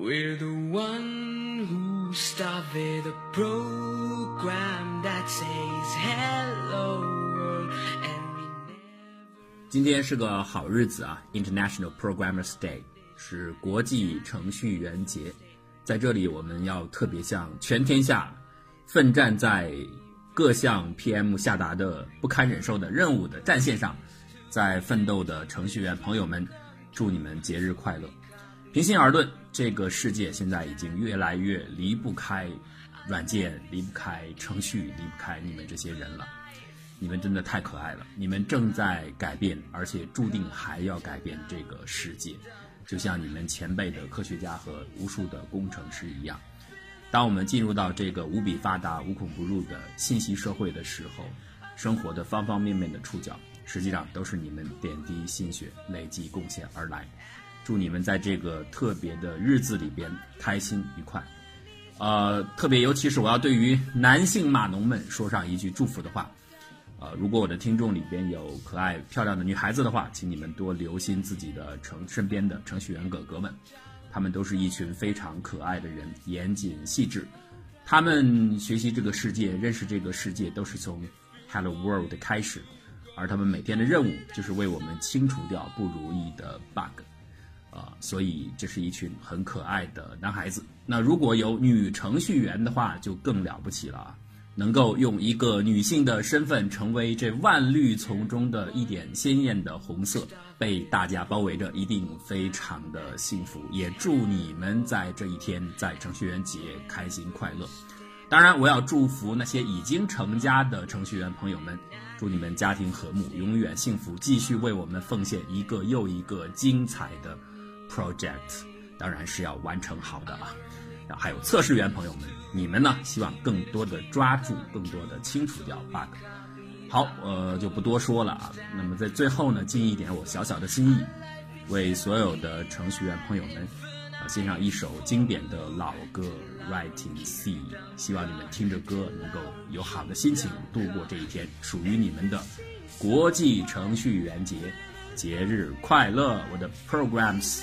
We're the one who started the program that says hello world and we never 今天是个好日子啊，International Programmers Day 是国际程序员节。在这里，我们要特别向全天下奋战在各项 PM 下达的不堪忍受的任务的战线上，在奋斗的程序员朋友们，祝你们节日快乐。平心而论，这个世界现在已经越来越离不开软件，离不开程序，离不开你们这些人了。你们真的太可爱了，你们正在改变，而且注定还要改变这个世界，就像你们前辈的科学家和无数的工程师一样。当我们进入到这个无比发达、无孔不入的信息社会的时候，生活的方方面面的触角，实际上都是你们点滴心血累计贡献而来。祝你们在这个特别的日子里边开心愉快。呃，特别尤其是我要对于男性码农们说上一句祝福的话。呃，如果我的听众里边有可爱漂亮的女孩子的话，请你们多留心自己的程身边的程序员哥哥们，他们都是一群非常可爱的人，严谨细致。他们学习这个世界，认识这个世界，都是从 Hello World 开始，而他们每天的任务就是为我们清除掉不如意的 bug。啊、所以这是一群很可爱的男孩子。那如果有女程序员的话，就更了不起了！能够用一个女性的身份成为这万绿丛中的一点鲜艳的红色，被大家包围着，一定非常的幸福。也祝你们在这一天，在程序员节开心快乐。当然，我要祝福那些已经成家的程序员朋友们，祝你们家庭和睦，永远幸福，继续为我们奉献一个又一个精彩的 project，当然是要完成好的啊。然后还有测试员朋友们，你们呢，希望更多的抓住，更多的清除掉 bug。好，呃，就不多说了啊。那么在最后呢，尽一点我小小的心意，为所有的程序员朋友们，啊，献上一首经典的老歌《Writing C》，希望你们听着歌能够有好的心情度过这一天，属于你们的国际程序员节，节日快乐，我的 programs，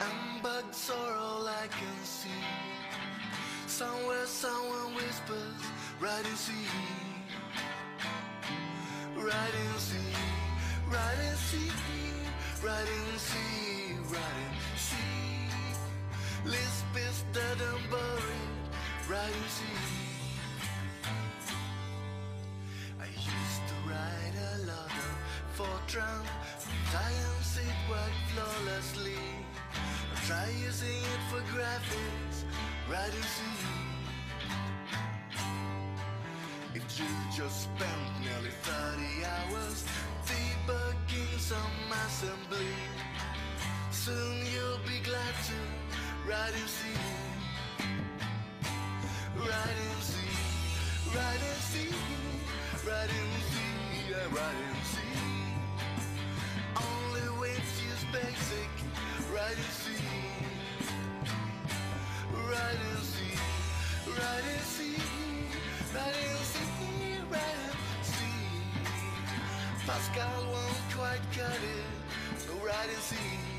and bugs are all I can see. Somewhere someone whispers, right and see. Right and see, right and see, right and see, right and see. Lisp is dead and boring, right and see. I used to write a lot of Fortran, science it worked flawlessly. Try using it for graphics, right and see. If you just spent nearly 30 hours debugging some assembly, soon you'll be glad to write and see. Write and see, write and see, write and see, yeah, write and see. Only to use basic, write and see. Pascal won't quite cut it, so write and see.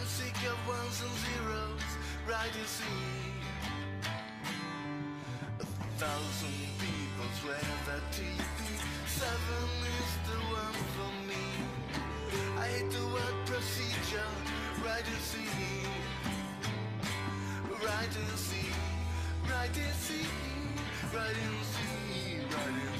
I'm sick of ones and zeros, right to see. A thousand people swear that TP7 is the one for me. I hate the word procedure, right to see. Right to see, right to see, right to see, right to see.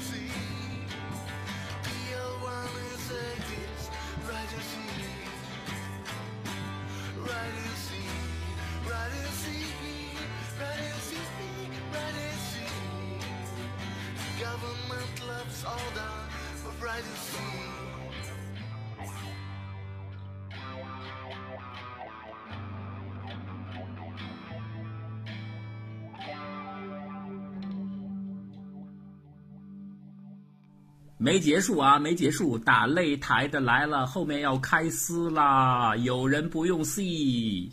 没结束啊，没结束，打擂台的来了，后面要开撕啦！有人不用 C。